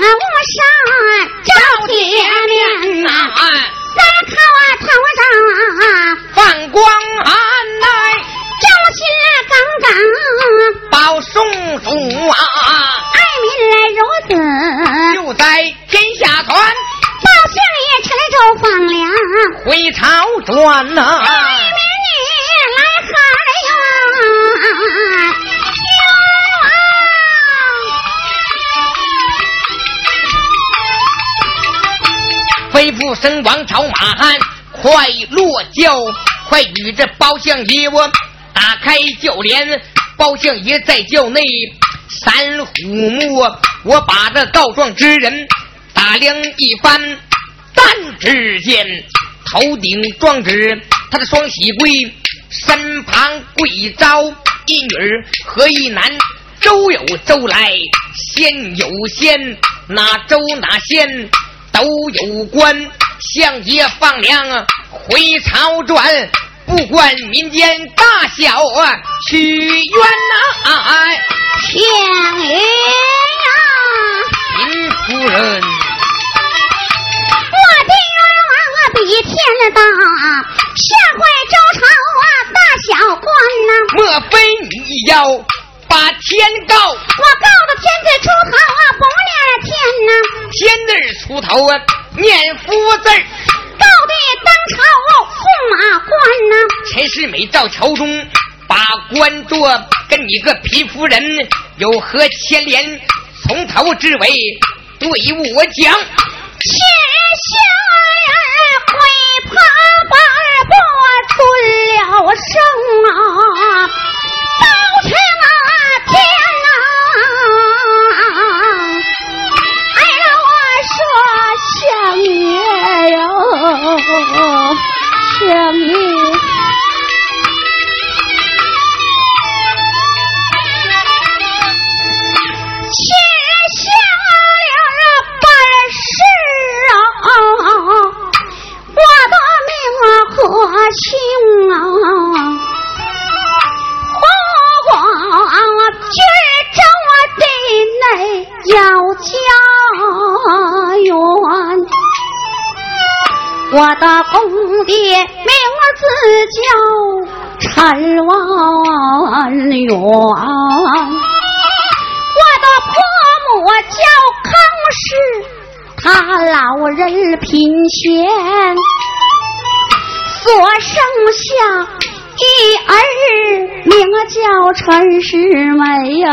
无山照天面呐，再看我头上放光寒来，正气刚刚报松鼠啊，爱民如此，就在天下传，报信也成周放粮，回朝转呐。声王朝马汉，快落轿，快与这包相爷我打开轿帘。包相爷在轿内三虎目，我把这告状之人打量一番，但只见头顶装纸，他的双喜柜身旁跪招一女儿和一男，周有周来，仙有仙，哪周哪仙。都有关，相爷放粮回朝转，不管民间大小啊，屈冤呐！天爷呀，林夫人，我的冤枉比天大，下回周朝啊，大小官呐，莫非你要？把天告，我告到天子出头啊，不念天呐。天字出头啊，念福字告的当朝驸马官呐。陈世美到朝中把官做，跟你个皮夫人有何牵连？从头至尾对我讲。千下人会怕把不尊了声啊，报天啊！天呀，我说相爷哟，相爷。我的公爹名字叫陈万元，我的婆母叫康氏，她老人贫贱，所生下一儿名叫陈世美呀。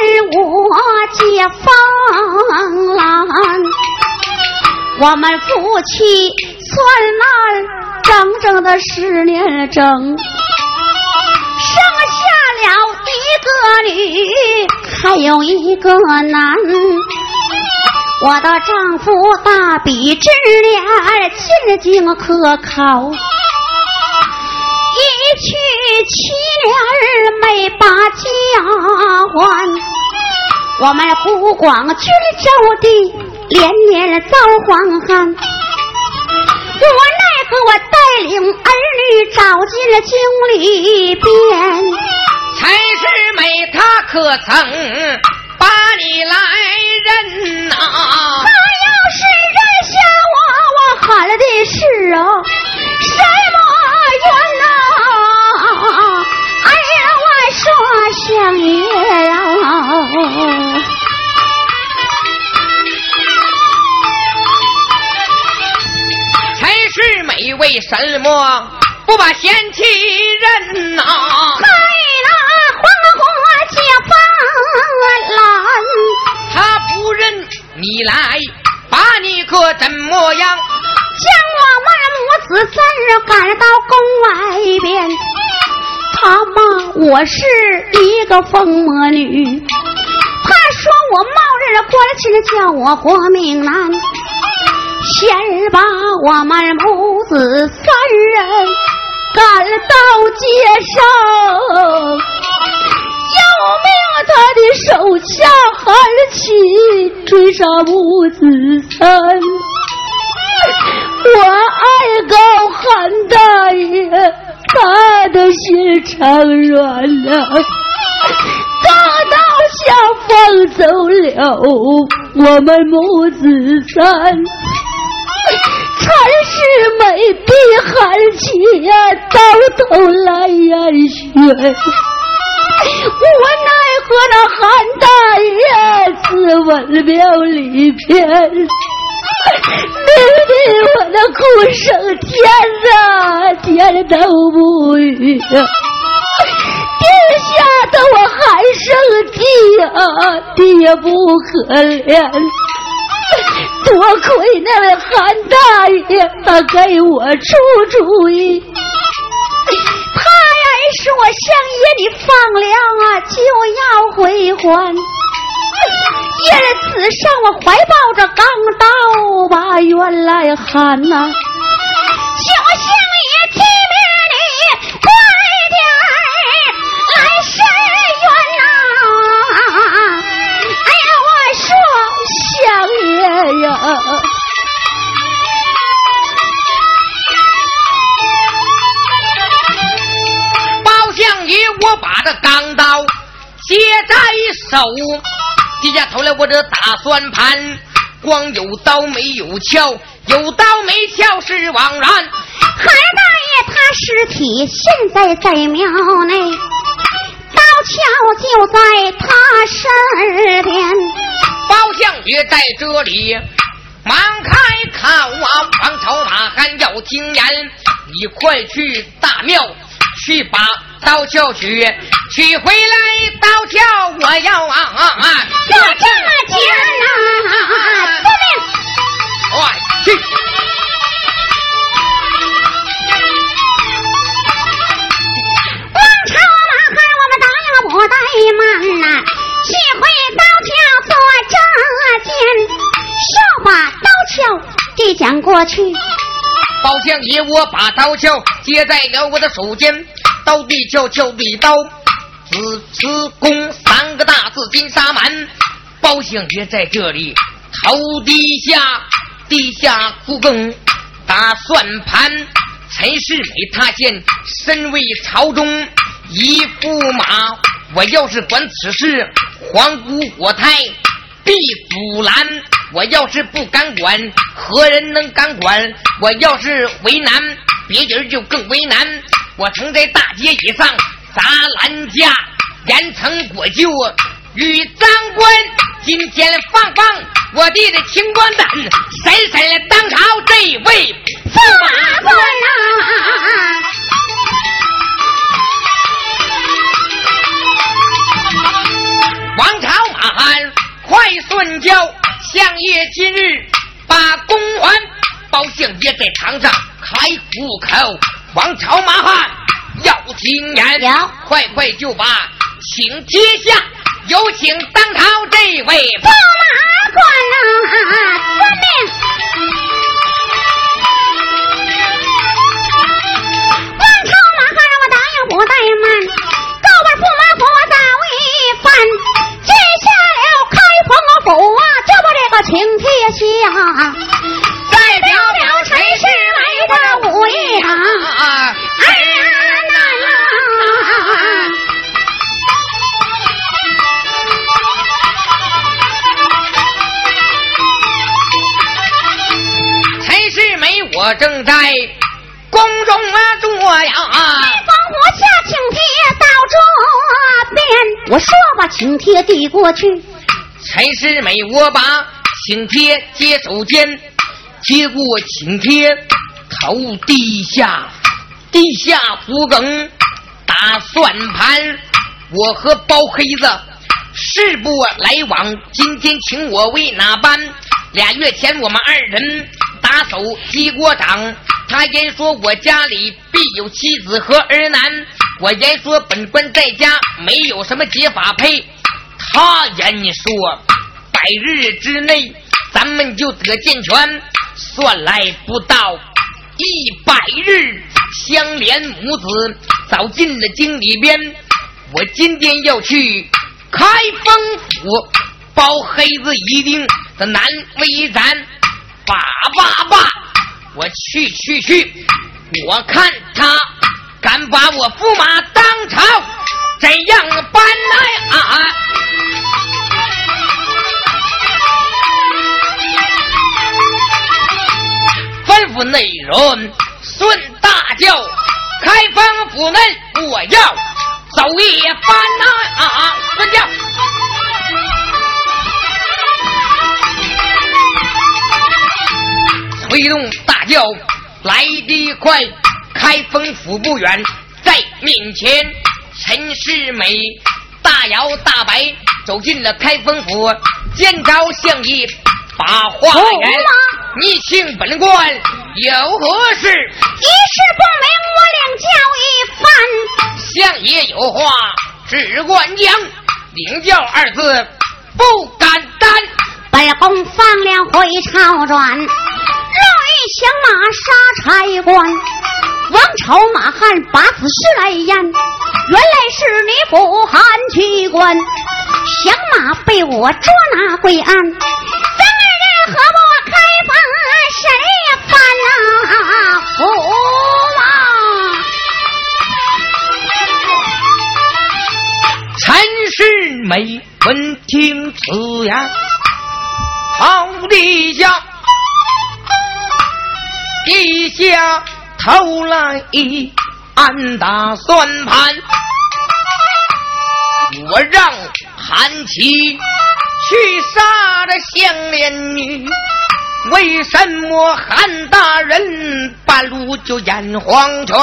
我结芳兰，我们夫妻算来整整的十年整，生下了一个女，还有一个男。我的丈夫大笔直脸，勤经可考。一去七年没把家还，我们湖广军州地连年遭荒旱，无奈何我带领儿女找进了京里边。蔡世美她可曾把你来认呐？她要是认下我，我喊的是啊什什么不把贤妻认呐？害那黄花结发兰，他不认你来，把你可怎么样？将我们母子三人赶到宫外边。他骂我是一个疯魔女，他说我冒认了官亲叫我活命难，先把我们母子三人赶到街上，要命他的手下喊起追杀母子三，我爱告韩大爷。他的心肠软了，大刀相抢走了我们母子三。才是美比韩琦呀，到头来眼血。我奈何那韩大爷自刎了里边，明明我的哭声天啊，天都不语。地下的我还生气啊，爹不可怜。多亏那位韩大爷，他给我出主意。他要是我相爷你放粮啊就要回还。因此上我怀抱着钢刀把，原来喊呐，小相相爷呀！包相爷，我把这钢刀接在手，低下头来，我这打算盘，光有刀没有鞘，有刀没鞘是枉然。韩大爷他尸体现在在庙内，刀鞘就在他身边。包相爷在这里，忙开口啊！王朝马汉要听言，你快去大庙去把刀鞘取，取回来刀鞘我要啊啊啊！就这么讲啊！遵命。快去！王朝马汉，我们答应不怠慢呐，去回刀鞘做这件，手把刀鞘递将过去。包相爷，我把刀鞘接在了我的手间，刀对鞘，鞘对刀，子慈公三个大字金沙满。包相爷在这里，头低下，地下苦耕打算盘。陈世美他现身为朝中一驸马，我要是管此事，皇姑我太必阻拦。我要是不敢管，何人能敢管？我要是为难，别人就更为难。我曾在大街以上砸兰架，严惩国舅与长官。今天放放我弟的清官单，深深当朝这位王朝马汉要听言，有快快就把请接下，有请当朝这位驸马官啊！遵命。王朝马汉让我答应不怠慢，各位驸马府我咋违反？接下了开封府啊，就把这个请帖下，再表表陈世美的武艺啊！啊！哎呀那呀！陈世美，我正在宫中啊坐呀。帮我下请帖到桌边，我说把请帖递过去。陈世美，我把请帖接手间，接过请帖，头低下，地下胡梗打算盘。我和包黑子势不来往，今天请我为哪般？俩月前我们二人打手击过掌，他言说我家里必有妻子和儿男，我言说本官在家没有什么结法配。他言说百日之内咱们就得健全，算来不到一百日，相连母子早进了京里边。我今天要去开封府，包黑子一定的难为咱。爸爸爸，我去去去，我看他敢把我驸马当朝怎样搬来啊！人孙大叫，开封府内我要走一番呐！啊，孙将，催动大轿来得快，开封府不远，在面前。陈世美大摇大摆走进了开封府，见着相爷。把话言，你请本官有何事？一事不明，我领教一番。相爷有话，只管讲。领教二字不敢担。本宫放了回朝转，若遇响马杀差官，王朝马汉把此事来言，原来是你不含去官，响马被我捉拿归案。谁翻啊福啊？陈世美闻听此言，好地下低下头来暗打算盘，我让韩琦。去杀这香莲女，为什么韩大人半路就演黄泉？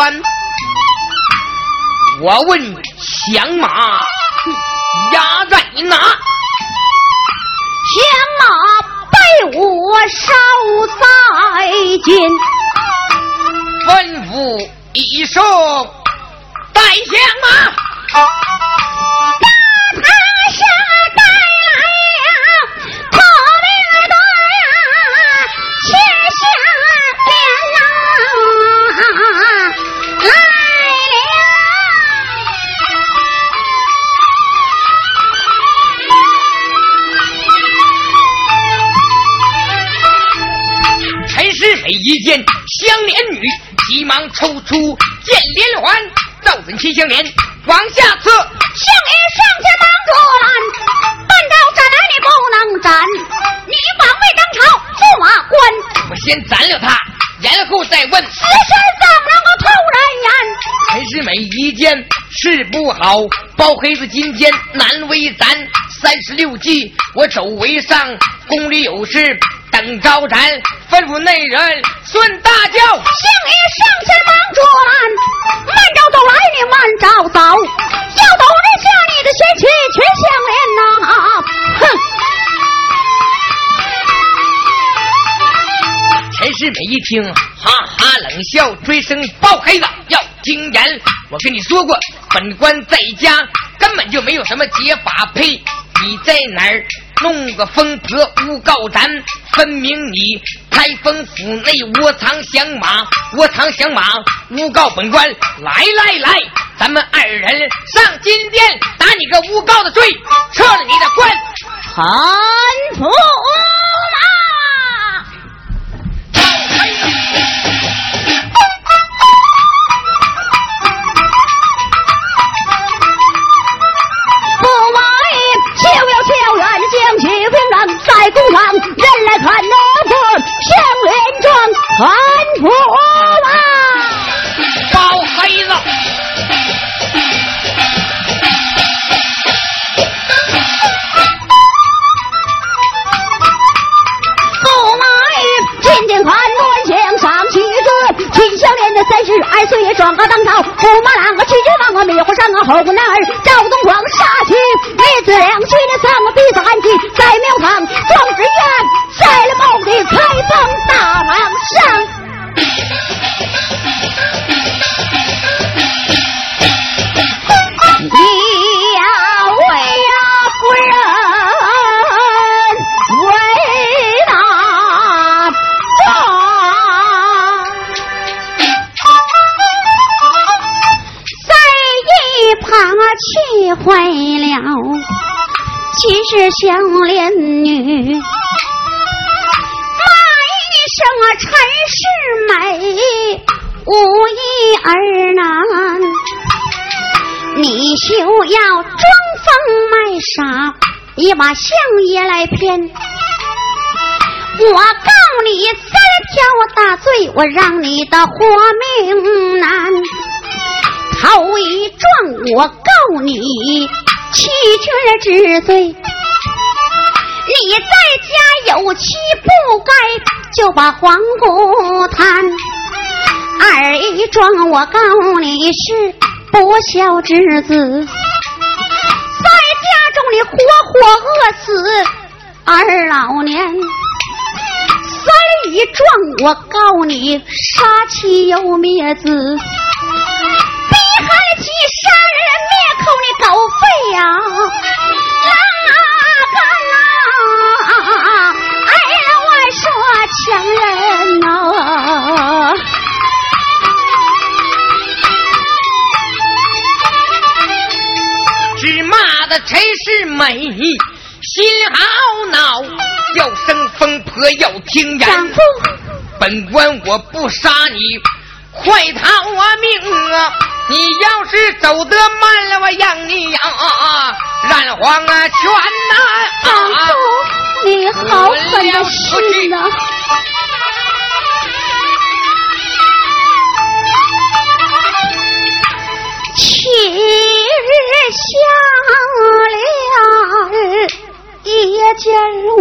我问响马压在哪？响马被我烧在监，吩咐一声带响马。见香莲女，急忙抽出剑连环，照准齐香莲往下刺。相爷上前忙阻拦，半道斩来你不能斩，你枉为当朝驸马官。我先斩了他，然后再问。此事怎能够突然言？陈世美一见事不好，包黑子今天难为咱。三十六计，我走为上，宫里有事。等招咱，吩咐内人孙大轿，相爷上前忙捉拦，慢着走来，你慢着走，要走人下你的仙气全相连呐！哼！陈世美一听，哈哈冷笑，追声包黑子要听言。我跟你说过，本官在家根本就没有什么解法，呸！你在哪儿？弄个疯婆诬告咱，分明你开封府内窝藏响马，窝藏响马诬告本官。来来来，咱们二人上金殿打你个诬告的罪，撤了你的官。臣服。在宫上，人来看那个相连庄，看十二岁也装个当朝，驸马郎个去君王啊，灭火上啊，后宫男儿赵东广杀去，妹子两去的三个鼻子寒气，在庙堂壮志愿，摘了帽的开封大郎上。是香莲女，骂一声啊，陈世美，无一儿男，你休要装疯卖傻，你把相爷来骗。我告你三条大罪，我让你的活命难。头一状我告你欺君之罪，你在家有妻不该就把皇姑贪。二一状我告你是不孝之子，在家中你活活饿死二老年。三一状我告你杀妻又灭子。还去杀人灭口你狗肺呀！美心好恼，要生疯婆要听言。丈夫，本官我不杀你，快逃我命啊！你要是走得慢了，我让你呀染黄啊全呐！丈夫，你好狠的心呐！七日想了，夜见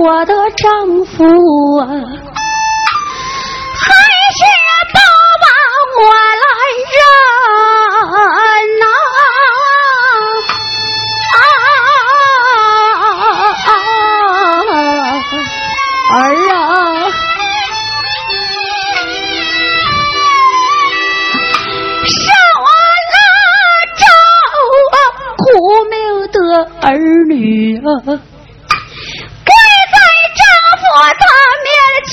我的丈夫啊，还是都把我来认呐。儿女啊，跪在丈夫他面前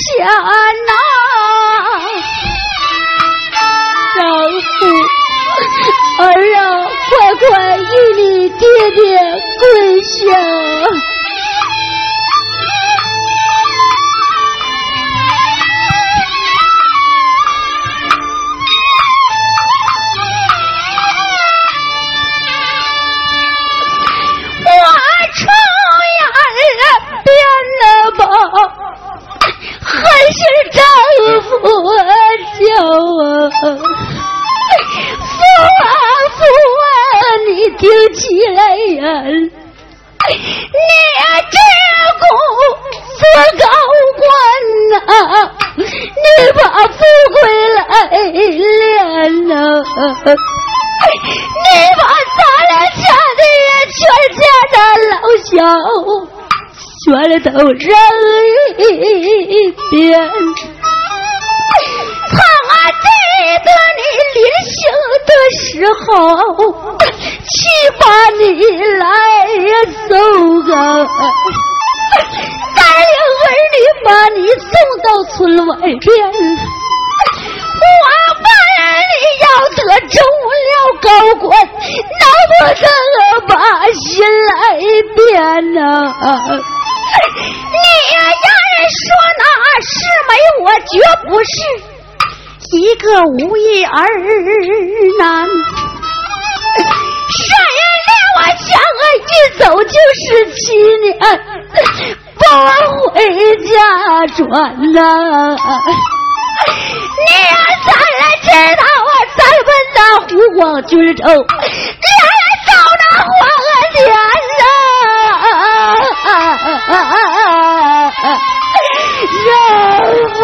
都扔一遍。他记得你临行的时候，去把你来送啊，答应儿女把你送到村外边。我问你要得中了高官，能不能把心来变呐？说那是美，我绝不是一个无义儿男。善人连我相儿一走就是七年，不回家转呐。你呀，咱来知道啊，咱们那湖广郡州，连走那黄连呐。丈夫，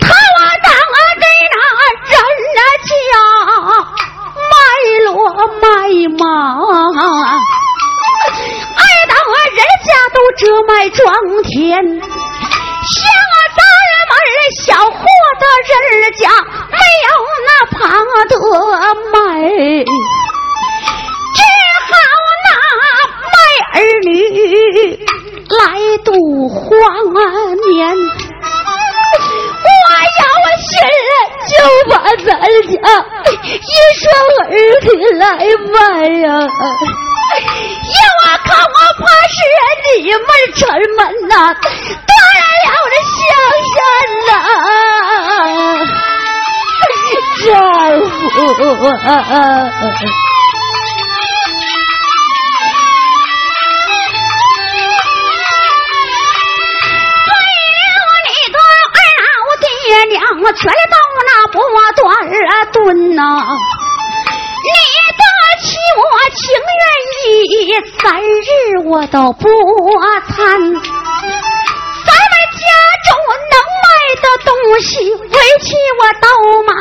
他我当对那人家卖骡怕多卖只好拿卖儿女。来度黄年我有心就把咱家一双儿女。来卖呀我看我怕是你们城门呐断了我的香山呐丈夫，为了你断了爹娘，全都那不断顿呐。你的妻我情愿意，三日我都不参。咱们家中。的东西，为妻我都买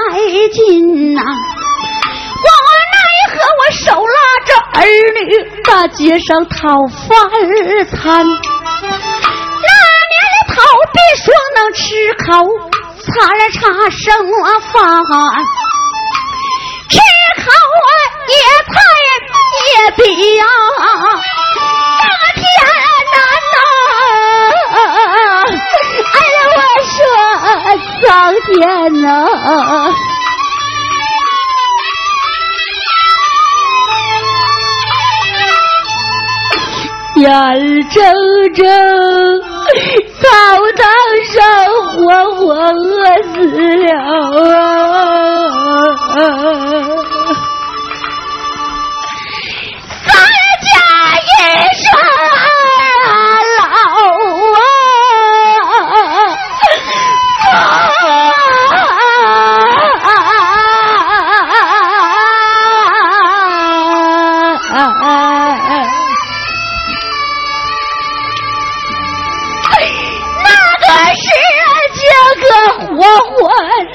尽呐。我奈何我手拉着儿女，大街上讨饭餐。那年的头别说能吃口餐茶剩饭，吃口野菜也比呀那这，苍天呐！眼睁睁草堂上活活饿死了啊！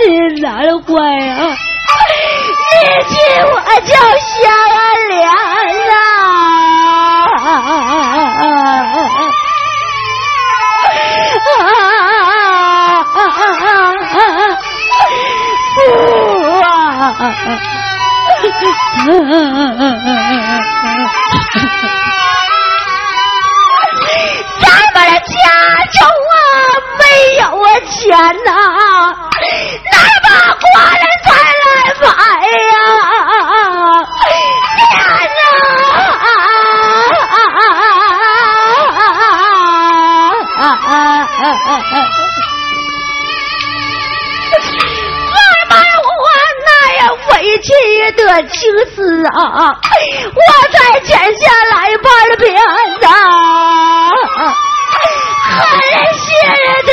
活的难坏啊！你亲我就相连啊！父啊！咱们家中啊没有啊钱呐，哪把瓜人再来买呀？钱呐！慢慢我那样委屈的情思啊，我再剪下来半边呐，狠心的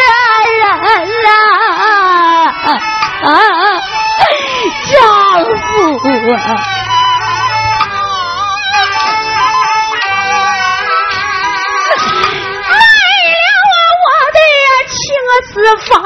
我的情丝房，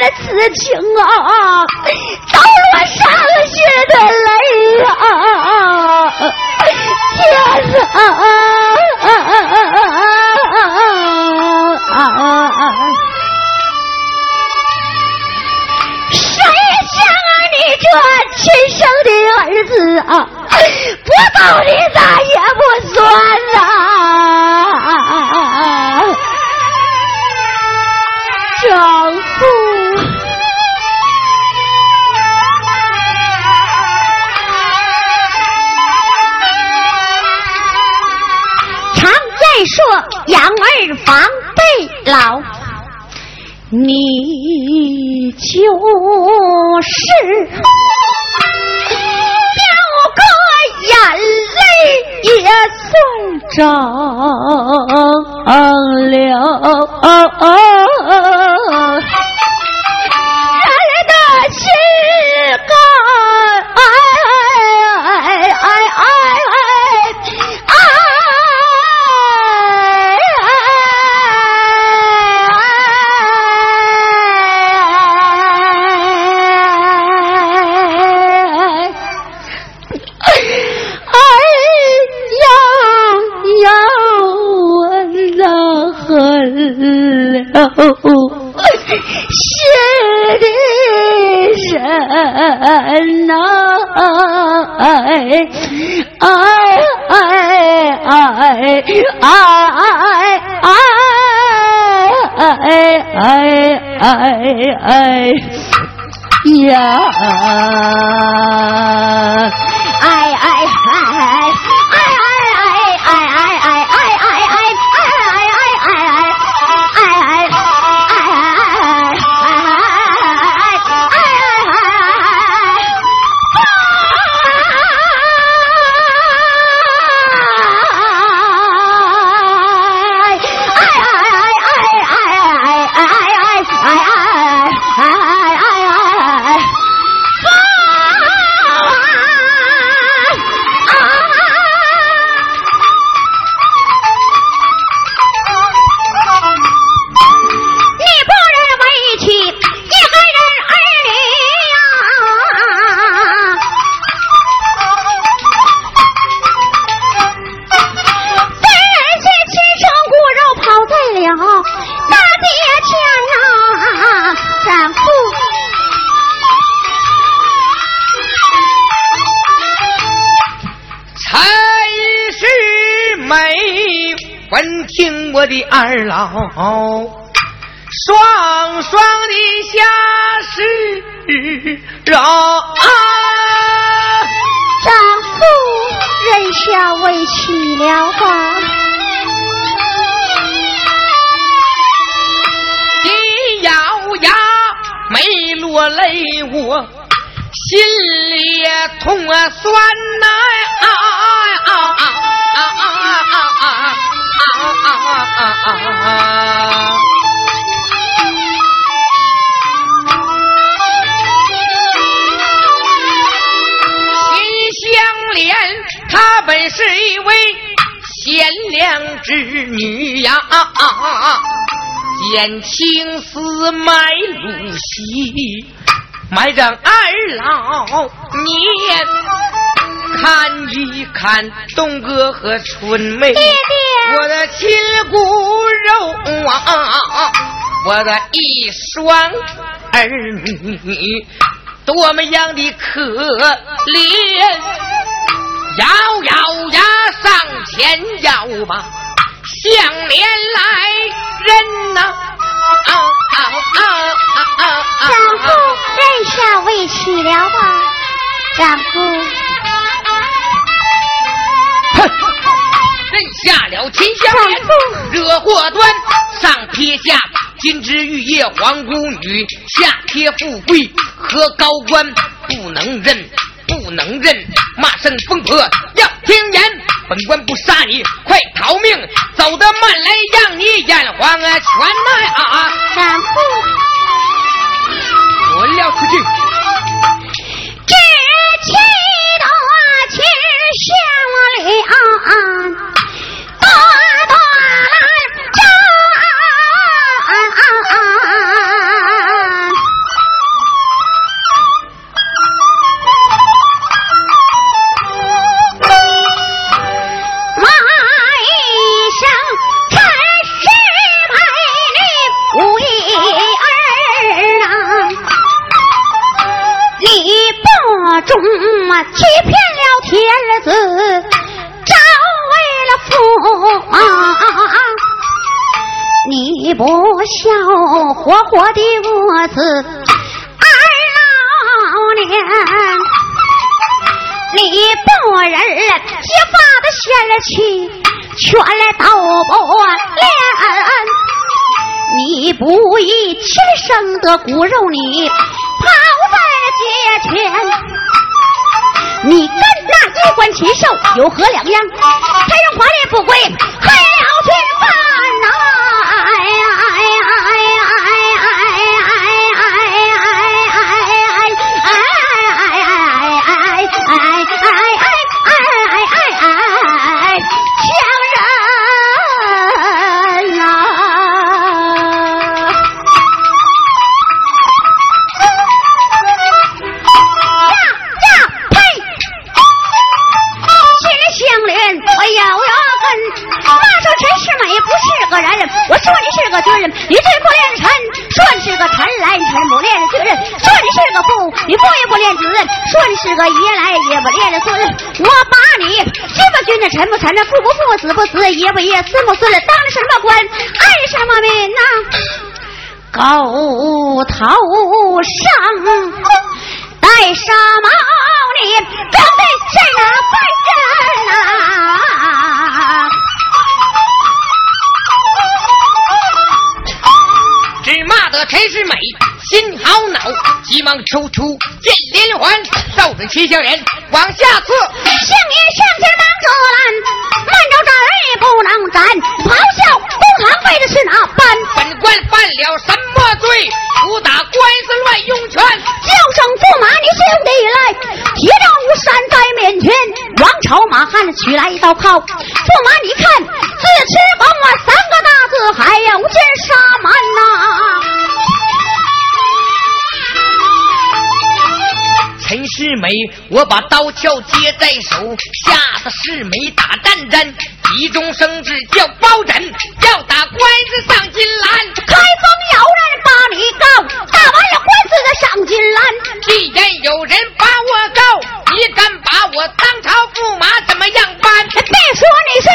这此情啊，都落伤心的泪啊！天哪！谁想啊，你这亲生的儿子啊，不走你咋也不算呐、丈说，养儿防备老。你就是掉个眼泪也算长了。哎哎哎哎哎哎哎哎哎哎，哎！哎哎老，双双的下世饶，丈夫忍下委屈了吧，一咬牙没落泪，我心里痛啊酸呐啊啊啊啊啊啊啊！啊！秦香莲，她本是一位贤良之女呀，见青丝买露西，埋葬二老年。看一看东哥和春梅，爹爹，我的亲骨肉啊，我的一双儿女，多么样的可怜！咬咬牙上前要吧，相连来人呐！啊啊啊啊啊！丈夫忍下委屈了吧，丈夫。下了秦香莲，惹祸端，上撇下金枝玉叶皇姑女，下贴富贵和高官，不能认，不能认，骂声疯婆要听言，本官不杀你，快逃命，走得慢来让你眼黄啊全啊！丈夫，滚了出去！这气多秦香莲。中欺骗了天子，招为了父，你不孝，活活的饿死二老年，你不忍结发的仙气，全来到不连，你不义亲生的骨肉，你跑在街前。你跟那衣冠禽兽有何两样？还用华丽富贵害了天犯你；父也不练子，说你是个爷来也不练孙。我把你君不君的臣不臣的父不父子不子爷不爷孙不孙的当什么官爱什么民呐？狗头上戴纱帽，你装的是哪番人啊？只骂得陈世美心好恼，急忙抽出剑连环，照准齐香莲往下刺。相爷上前忙着拦，慢着斩也不能斩。咆哮公堂为的是哪般？本官犯了什么罪？武打官司乱用权。叫声驸马，你兄弟来！铁杖如山在面前，王朝马汉取来一刀靠。驸马，你看，自吃崩我三个大字，还要见沙满呐！陈世美，我把刀鞘接在手，吓得世美打战战，急中生智叫包拯，要打官司上金兰。开封有人把你告，打完了官司再上金兰。既然有人把我告，你敢把我当朝驸马怎么样办？别说你是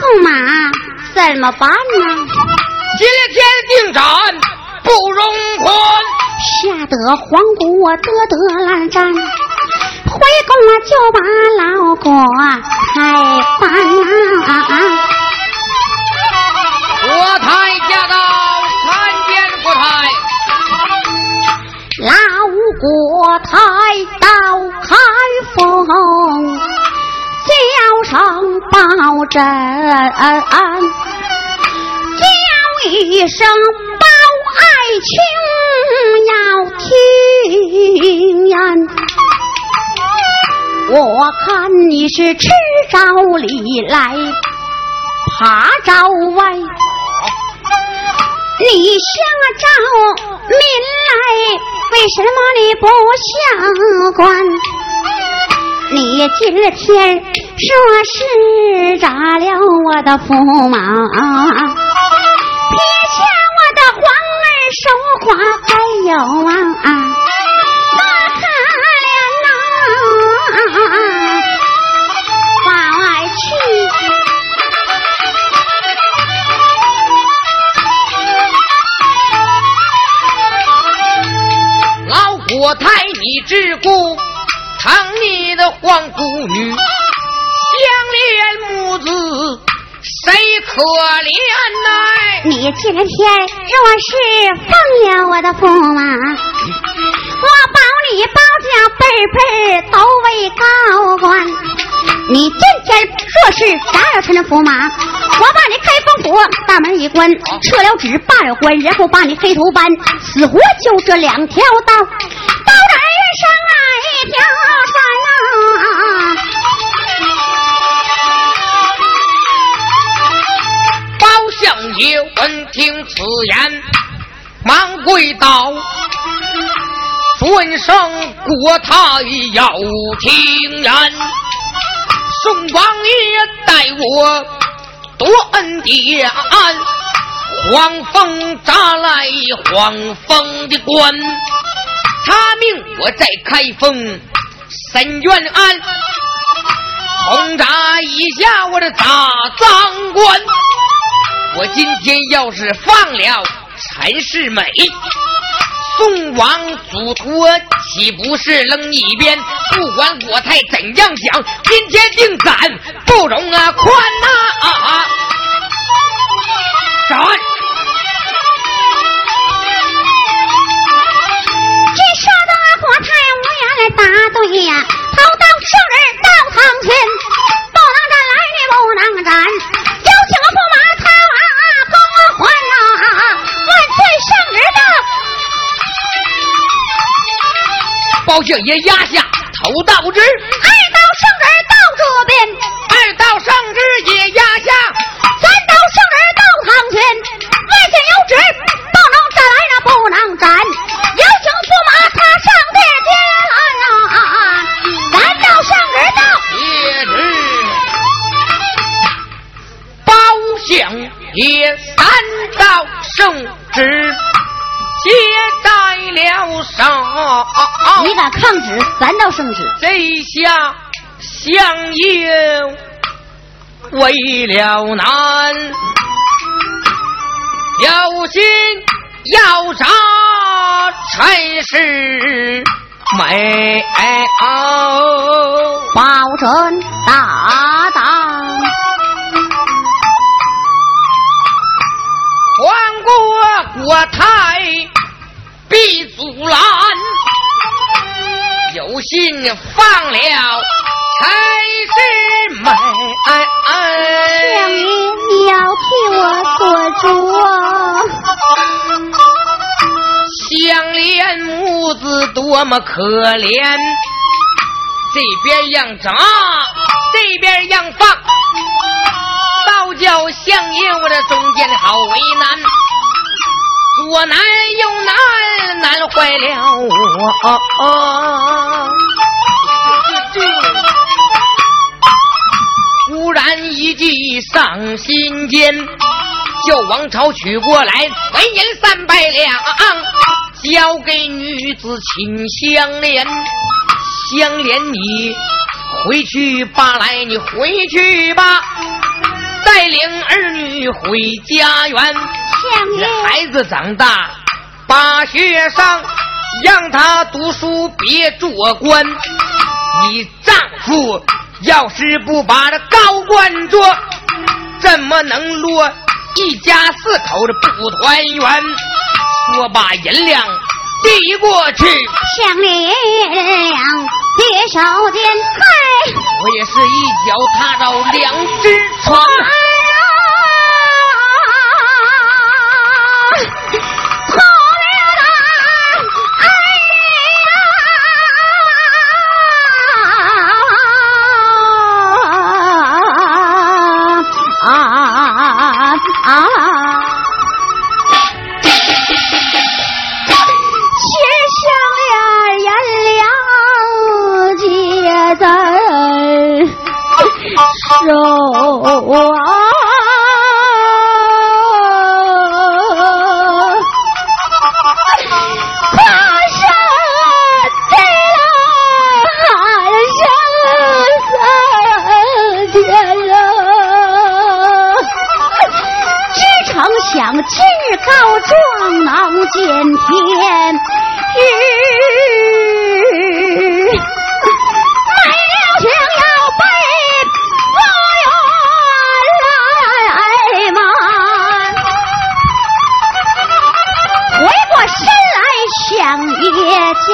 驸马怎么办呢？今天定斩不容宽。吓得皇姑我得得烂战，回宫我就把老国开翻啊！国台驾到，参见国台。老国台到包拯，叫一声包爱卿要听言。我看你是吃着里来，爬着外。你下着民来，为什么你不下官？你今天说是扎了我的驸马，撇下我的皇儿守寡，还有啊，多可怜呐、往外去。老国太，你只顾疼你的皇姑女，子谁可怜呐？你今天若是放了我的驸马，我保你包家辈辈都为高官。你今天若是杀了臣的驸马，我把你开封府大门一关，撤了纸罢了官，然后把你黑头班，死活就这两条道，相爷闻听此言，忙跪倒，尊声国台要听言。宋王爷待我多恩典，黄蜂扎来黄蜂的关，查命我在开封审冤案，轰炸一下我的大赃官。我今天要是放了陈世美，宋王祖托岂不是扔一边？不管国太怎样讲，今天定斩不容啊宽呐！啊！斩！这说的国太无言答对呀，逃到圣人到堂前，不能斩来的不能斩，高相爷压下头大不知抗旨？三道圣旨。这下相爷为了难，有心要杀才是美。保准大多么可怜，这边让扎，这边让放，倒叫相爷我这中间好为难，左难右难，难坏了。我。忽然一计上心间，叫王朝取过来，纹银三百两，交给女子秦香莲。香莲，你回去吧，来，你回去吧，带领儿女回家园。相爷，孩子长大，把学上，让他读书，别做官。你丈夫要是不把这高官做，怎么能落一家四口的不团圆？说把银两递过去，相爷接手间，嗨，我也是一脚踏到两只床。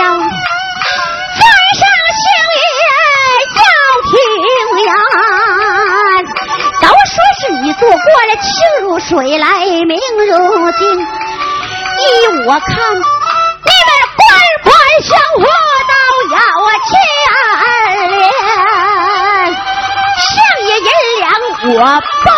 也叫，再上星也要听言。都说是你做过了清如水来明如镜，依我看，你们官官相护都要牵连。上爷银两我包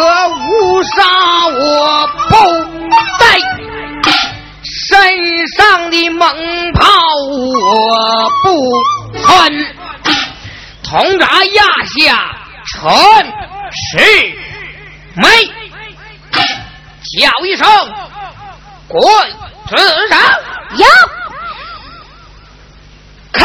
可无杀我不在，身上的猛炮我不喷，铜闸压下全是没，叫一声滚子上，有开。